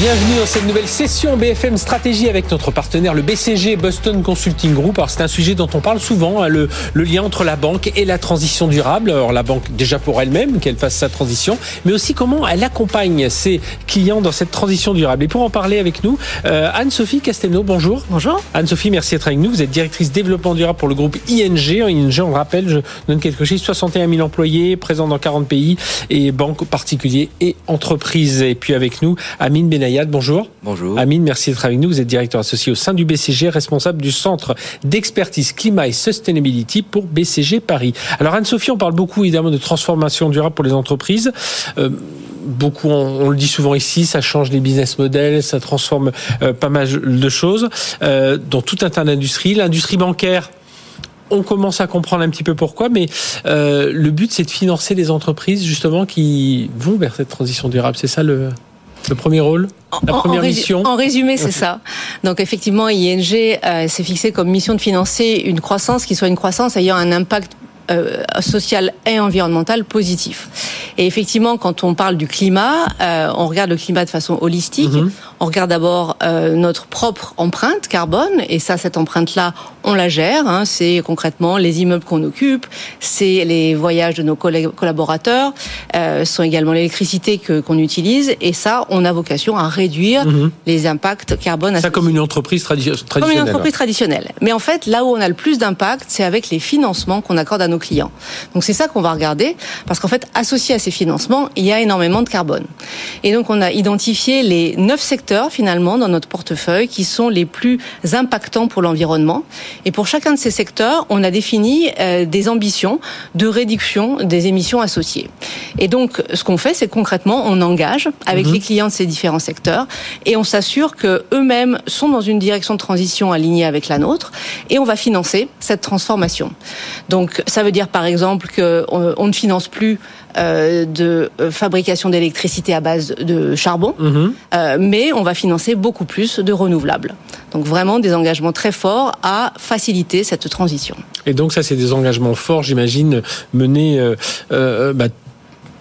Bienvenue dans cette nouvelle session BFM Stratégie avec notre partenaire le BCG Boston Consulting Group. Alors c'est un sujet dont on parle souvent, hein, le, le, lien entre la banque et la transition durable. Alors la banque déjà pour elle-même, qu'elle fasse sa transition, mais aussi comment elle accompagne ses clients dans cette transition durable. Et pour en parler avec nous, euh, Anne-Sophie Castelnau, bonjour. Bonjour. Anne-Sophie, merci d'être avec nous. Vous êtes directrice développement durable pour le groupe ING. ING, on le rappelle, je donne quelques chiffres, 61 000 employés, présents dans 40 pays et banques particuliers et entreprises. Et puis avec nous, Amine Benaï bonjour. Bonjour. Amine, merci d'être avec nous. Vous êtes directeur associé au sein du BCG, responsable du centre d'expertise climat et sustainability pour BCG Paris. Alors Anne-Sophie, on parle beaucoup évidemment de transformation durable pour les entreprises. Euh, beaucoup, on, le dit souvent ici, ça change les business models, ça transforme euh, pas mal de choses euh, dans tout un tas d'industries. L'industrie bancaire, on commence à comprendre un petit peu pourquoi, mais euh, le but c'est de financer les entreprises justement qui vont vers cette transition durable. C'est ça le, le premier rôle la première en, mission En résumé, c'est ça. Donc effectivement, ING euh, s'est fixé comme mission de financer une croissance qui soit une croissance ayant un impact euh, social et environnemental positif. Et effectivement, quand on parle du climat, euh, on regarde le climat de façon holistique. Mhm. On regarde d'abord euh, notre propre empreinte carbone, et ça, cette empreinte-là, on la gère. Hein. C'est concrètement les immeubles qu'on occupe, c'est les voyages de nos collaborateurs, euh, sont également l'électricité que qu'on utilise, et ça, on a vocation à réduire mhm. les impacts carbone. Ça comme une entreprise traditionnelle. Comme une entreprise traditionnelle. Mais en fait, là où on a le plus d'impact, c'est avec les financements qu'on accorde à nos clients. Donc c'est ça qu'on va regarder, parce qu'en fait, associé à ces financements, il y a énormément de carbone. Et donc on a identifié les neuf secteurs finalement dans notre portefeuille qui sont les plus impactants pour l'environnement. Et pour chacun de ces secteurs, on a défini euh, des ambitions de réduction des émissions associées. Et donc ce qu'on fait, c'est concrètement on engage avec mhm. les clients de ces différents secteurs et on s'assure que eux-mêmes sont dans une direction de transition alignée avec la nôtre et on va financer cette transformation. Donc ça veut dire par exemple qu'on on ne finance plus euh, de euh, fabrication d'électricité à base de charbon, mhm. euh, mais on va financer beaucoup plus de renouvelables. Donc vraiment des engagements très forts à faciliter cette transition. Et donc ça, c'est des engagements forts, j'imagine, menés bah,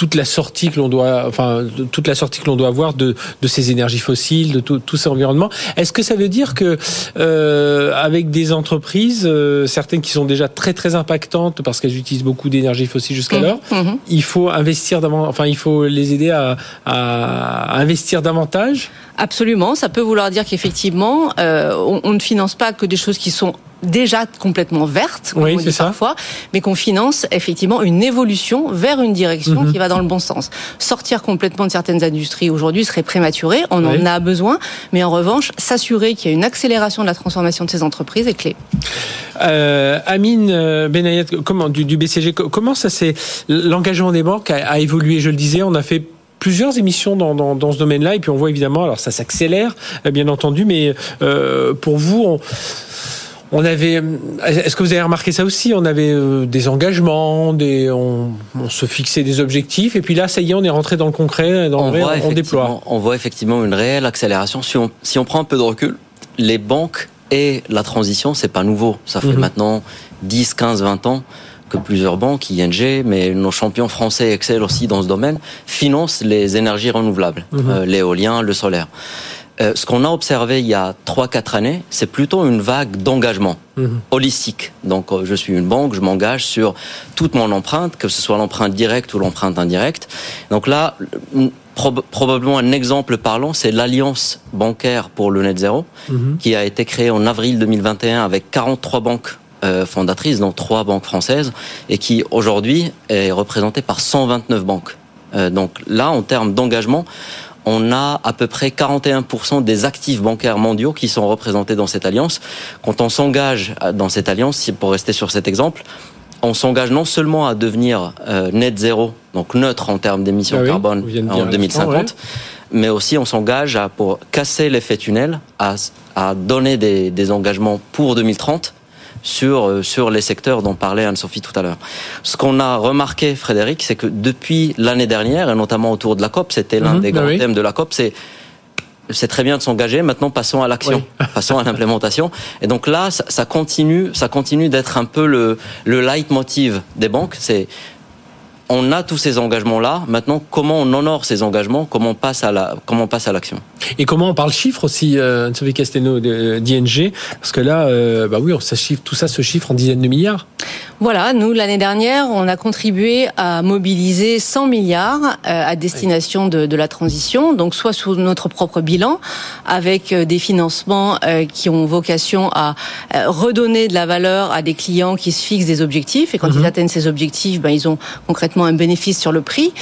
toute la sortie que l'on doit, enfin, toute la sortie que l'on doit avoir de, de ces énergies fossiles, de tout, ces environnements. Est-ce que ça veut dire que euh, avec des entreprises, euh, certaines qui sont déjà très très impactantes parce qu'elles utilisent beaucoup d'énergie fossile jusqu'alors, mmh, mmh. il faut investir enfin, il faut les aider à, à investir davantage? Absolument, ça peut vouloir dire qu'effectivement, euh, on, on, ne finance pas que des choses qui sont déjà complètement verte, comme oui, on dit parfois, mais qu'on finance effectivement une évolution vers une direction mhm. qui va dans le bon sens. Sortir complètement de certaines industries aujourd'hui serait prématuré, on en a besoin, mais en revanche, s'assurer qu'il y a une accélération de la transformation de ces entreprises est clé. Euh, Amine euh, Benayet, comment du, du, BCG, comment ça c'est l'engagement des banques a, a évolué? Je le disais, on a fait plusieurs émissions dans, dans, dans ce domaine-là, et puis on voit évidemment, alors ça s'accélère, bien entendu, mais euh, pour vous, on, on avait, est-ce que vous avez remarqué ça aussi? On avait euh, des engagements, des, on, se fixait des objectifs, et puis là, ça y est, on est rentré dans le concret, dans on le vrai, on déploie. On voit effectivement une réelle accélération. Si on, si on prend un peu de recul, les banques et la transition, c'est pas nouveau. Ça fait mhm. maintenant 10, 15, 20 ans que plusieurs banques, ING, mais nos champions français Excel aussi dans ce domaine, financent les énergies renouvelables, mhm. euh, l'éolien, le solaire. Euh, ce qu'on a observé il y a 3-4 années, c'est plutôt une vague d'engagement mhm. holistique. Donc euh, je suis une banque, je m'engage sur toute mon empreinte, que ce soit l'empreinte directe ou l'empreinte indirecte. Donc là, probablement un exemple parlant, c'est l'Alliance bancaire pour le net zéro, mhm. qui a été créée en avril 2021 avec 43 banques euh, fondatrices, dont trois banques françaises, et qui aujourd'hui est représentée par 129 banques. donc là, en termes d'engagement, on a à peu près 41% des actifs bancaires mondiaux qui sont représentés dans cette alliance. Quand on s'engage dans cette alliance, pour rester sur cet exemple, on s'engage non seulement à devenir euh, net zéro, donc neutre en termes d'émissions ah carbone en 2050, mais aussi on s'engage à pour casser l'effet tunnel, à, donner des engagements pour 2030 sur, euh, sur les secteurs dont parlait Anne-Sophie tout à l'heure. Ce qu'on a remarqué, Frédéric, c'est que depuis l'année dernière, et notamment autour de la COP, c'était l'un mhm, des bah grands thèmes de la COP, c'est c'est très bien de s'engager. Maintenant, passons à l'action, passons à l'implémentation. Et donc là, ça, ça continue, ça continue d'être un peu le, le leitmotiv des banques. C'est on a tous ces engagements-là. Maintenant, comment on honore ces engagements? Comment on passe à la, comment on passe à l'action? Et comment on parle chiffres aussi, euh, Sophie Casteno d'ING Parce que là, euh, bah oui, ça chiffre, tout ça se chiffre en dizaines de milliards. Voilà, nous l'année dernière, on a contribué à mobiliser 100 milliards euh, à destination de, de, la transition, donc soit sous notre propre bilan, avec euh, des financements euh, qui ont vocation à redonner de la valeur à des clients qui se fixent des objectifs, et quand ils mhm. atteignent ces objectifs, ben, ils ont concrètement un bénéfice sur le prix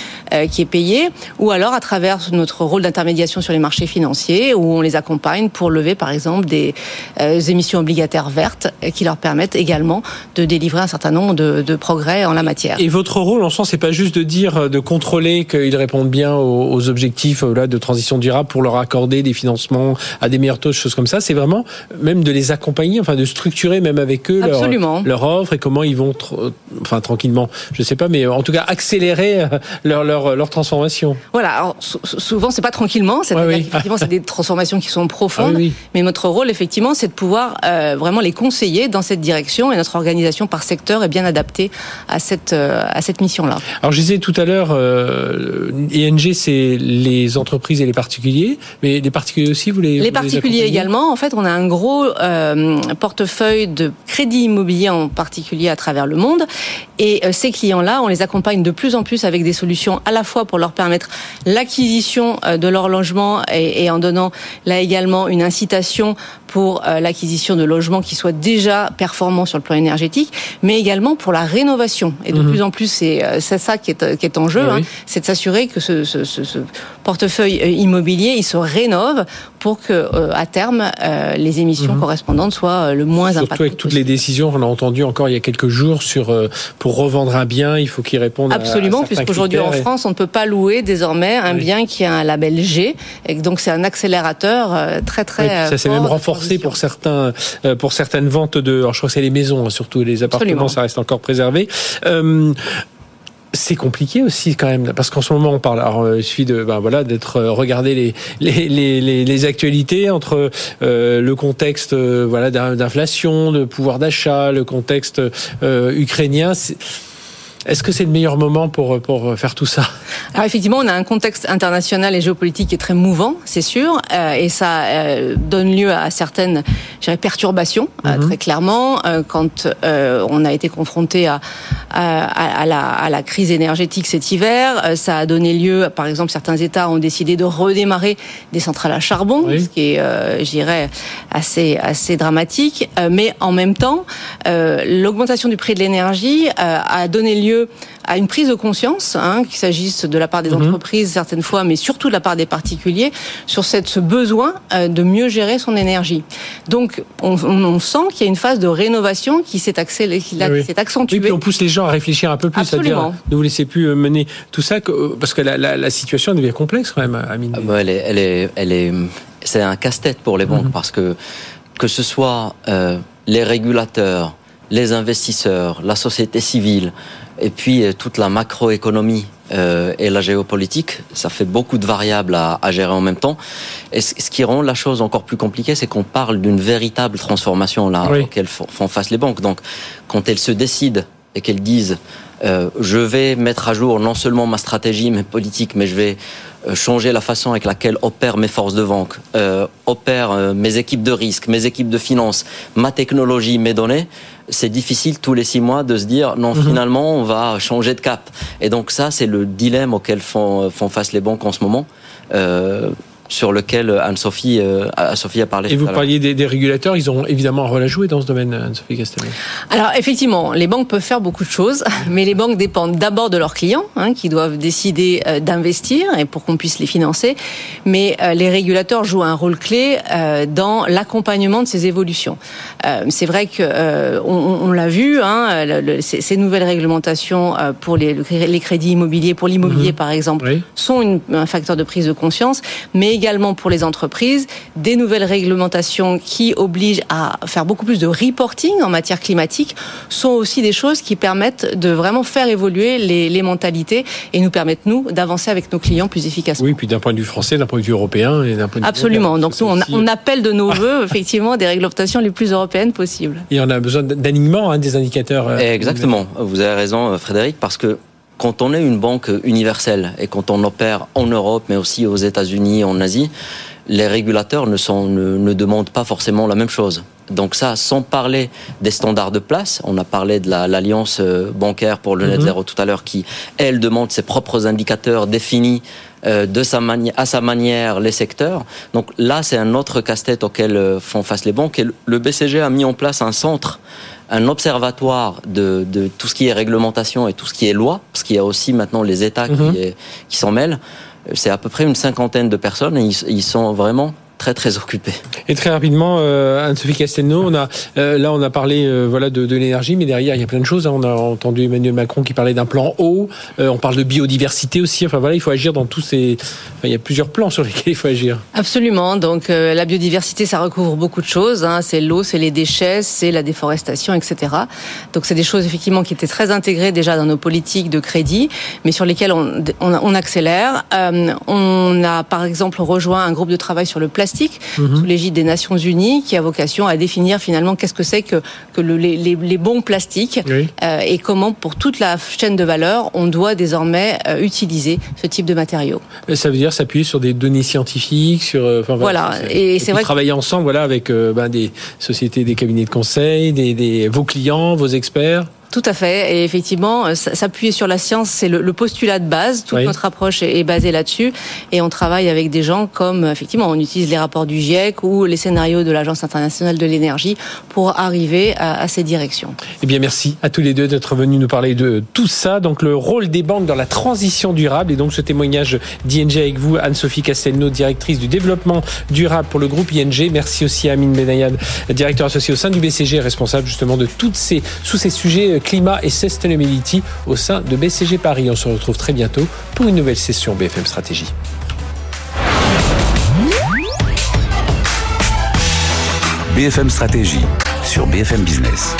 qui est payé, ou alors à travers notre rôle d'intermédiation sur les marchés financiers, où on les accompagne pour lever par exemple des émissions obligataires vertes qui leur permettent également de délivrer un certain nombre de, progrès en la matière. Et votre rôle, en sens, c'est pas juste de dire, euh, de contrôler qu'ils répondent bien aux, objectifs euh, là, de transition durable pour leur accorder des financements à des meilleurs taux, choses comme ça. C'est vraiment même de les accompagner, enfin de structurer même avec eux leur, leur, offre et comment ils vont, enfin tranquillement, je sais pas, mais en tout cas accélérer euh, leur leur, leur transformation. Voilà. Alors, souvent, c'est pas tranquillement. C'est effectivement, c'est des transformations qui sont profondes. Ah mais notre rôle, effectivement, c'est de pouvoir vraiment les conseiller dans cette direction et notre organisation par secteur est bien adapté à cette, euh, à cette mission-là. Alors je disais tout à l'heure, euh, ING c'est les entreprises et les particuliers, mais les particuliers aussi, vous les Les particuliers également. En fait, on a un gros euh, portefeuille de crédit immobilier en particulier à travers le monde. Et euh, ces clients-là, on les accompagne de plus en plus avec des solutions à la fois pour leur permettre l'acquisition de leur logement et, et en donnant là également une incitation pour l'acquisition de logements qui soient déjà performants sur le plan énergétique, mais également pour la rénovation. Et de mhm. plus en plus, c'est euh, ça qui est, qui est en jeu, hein. c'est de s'assurer que ce, ce, ce, portefeuille euh, immobilier, il se rénove pour que euh, à terme les émissions mhm. correspondantes soient le moins Surtout Surtout avec toutes les décisions qu'on a entendues encore il y a quelques jours sur pour revendre un bien, il faut qu'il réponde absolument, puisqu'aujourd'hui en France, on ne peut pas louer désormais un bien qui a un label G, et donc c'est un accélérateur très très. ça s'est même renforcé pour certains pour certaines ventes de, alors je crois que c'est les maisons, hein, surtout les appartements ça reste encore préservé. Euh, c'est compliqué aussi quand même parce qu'en ce moment on parle alors euh, il suffit de ben voilà d'être euh, regarder les les, les, les actualités entre le contexte voilà d'inflation de pouvoir d'achat le contexte ukrainien est-ce que c'est le meilleur moment pour, pour faire tout ça? Alors effectivement, on a un contexte international et géopolitique qui est très mouvant, c'est sûr, euh, et ça euh, donne lieu à certaines perturbations, euh, mhm. très clairement. quand on a été confronté à, à, la, à, la, crise énergétique cet hiver, ça a donné lieu, par exemple, certains États ont décidé de redémarrer des centrales à charbon, ce qui est, je dirais, assez, assez dramatique. mais en même temps, l'augmentation du prix de l'énergie a donné lieu à une prise de conscience, hein, qu'il s'agisse de la part des mhm. entreprises certaines fois, mais surtout de la part des particuliers, sur cette, ce besoin euh, de mieux gérer son énergie. Donc, on, on sent qu'il y a une phase de rénovation qui s'est accélérée, qui s'est accentuée. Oui, puis on pousse les gens à réfléchir un peu plus, c'est-à-dire ne vous laissez plus euh, mener tout ça, parce que la, la, la situation devient complexe quand même, Amine. Ah bah, elle est, elle est, elle est, c'est un casse-tête pour les banques mhm. parce que que ce soit euh, les régulateurs, les investisseurs, la société civile, et puis euh, toute la macroéconomie euh, et la géopolitique, ça fait beaucoup de variables à, à gérer en même temps. Et ce, qui rend la chose encore plus compliquée, c'est qu'on parle d'une véritable transformation là auquel font face les banques. Donc, quand elles se décident et qu'elles disent euh, je vais mettre à jour non seulement ma stratégie, mes politiques, mais je vais changer la façon avec laquelle opèrent mes forces de vente, euh, opèrent euh, mes équipes de risque, mes équipes de finance, ma technologie, mes données, c'est difficile tous les six mois de se dire non, mhm. finalement, on va changer de cap. Et donc ça, c'est le dilemme auquel font, font face les banques en ce moment. Euh, sur lequel Anne-Sophie euh, Sophie a parlé. Et vous parliez des, des, régulateurs, ils ont évidemment un rôle à jouer dans ce domaine, Anne-Sophie Castellet. Alors effectivement, les banques peuvent faire beaucoup de choses, mais les banques dépendent d'abord de leurs clients, hein, qui doivent décider euh, d'investir et pour qu'on puisse les financer. Mais euh, les régulateurs jouent un rôle clé euh, dans l'accompagnement de ces évolutions. Euh, c'est vrai que on, on l'a vu, hein, le, ces, ces, nouvelles réglementations pour les, les crédits immobiliers, pour l'immobilier mmh. par exemple, oui. sont une, un facteur de prise de conscience, mais également pour les entreprises, des nouvelles réglementations qui obligent à faire beaucoup plus de reporting en matière climatique sont aussi des choses qui permettent de vraiment faire évoluer les, les mentalités et nous permettent, nous, d'avancer avec nos clients plus efficacement. Oui, puis d'un point de vue français, d'un point de vue européen et d'un point de vue Absolument. Donc nous, on, on, appelle de nos voeux, effectivement, des réglementations les plus européennes possibles. Et on a besoin d'alignement hein, des indicateurs. Euh, Exactement. Vous avez raison, euh, Frédéric, parce que quand on est une banque universelle et quand on opère en Europe, mais aussi aux États-Unis, en Asie, les régulateurs ne, sont, ne, ne, demandent pas forcément la même chose. Donc ça, sans parler des standards de place, on a parlé de l'alliance euh, bancaire pour le net mm -hmm. zéro tout à l'heure, qui elle demande ses propres indicateurs définis euh, de sa à sa manière les secteurs. Donc là, c'est un autre casse-tête auquel euh, font face les banques. Et le BCG a mis en place un centre un observatoire de, de, tout ce qui est réglementation et tout ce qui est loi, parce qu'il y a aussi maintenant les États qui, qui s'en mêlent. C'est à peu près une cinquantaine de personnes et ils, ils sont vraiment très très occupé. Et très rapidement, euh, Anne-Sophie Castelnau, on a euh, là on a parlé euh, voilà de, de l'énergie, mais derrière il y a plein de choses. Hein. On a entendu Emmanuel Macron qui parlait d'un plan eau. Euh, on parle de biodiversité aussi. Enfin voilà, il faut agir dans tous ces. Enfin, il y a plusieurs plans sur lesquels il faut agir. Absolument. Donc euh, la biodiversité, ça recouvre beaucoup de choses. Hein. C'est l'eau, c'est les déchets, c'est la déforestation, etc. Donc c'est des choses effectivement qui étaient très intégrées déjà dans nos politiques de crédit, mais sur lesquelles on, on, on accélère. Euh, on a par exemple rejoint un groupe de travail sur le plastique plastique mmh. sous l'égide des Nations Unies qui a vocation à définir finalement qu'est-ce que c'est que, que le, les, les, bons plastiques oui. euh, et comment pour toute la chaîne de valeur on doit désormais euh, utiliser ce type de matériaux. Ça veut dire s'appuyer sur des données scientifiques, sur euh, enfin, voilà, voilà. et c'est vrai travailler que... ensemble voilà avec ben, des sociétés, des cabinets de conseil, des, des, vos clients, vos experts. Tout à fait. Et effectivement, s'appuyer sur la science, c'est le, le, postulat de base. Toute oui. notre approche est, est basée là-dessus. Et on travaille avec des gens comme, effectivement, on utilise les rapports du GIEC ou les scénarios de l'Agence internationale de l'énergie pour arriver à, à, ces directions. Eh bien, merci à tous les deux d'être venus nous parler de tout ça. Donc, le rôle des banques dans la transition durable. Et donc, ce témoignage d'ING avec vous, Anne-Sophie Castelnau, directrice du développement durable pour le groupe ING. Merci aussi à Amine Benayad, directeur associé au sein du BCG, responsable justement de toutes ces, tous ces sujets climat et sustainability au sein de BCG Paris. On se retrouve très bientôt pour une nouvelle session BFM Stratégie. BFM Stratégie sur BFM Business.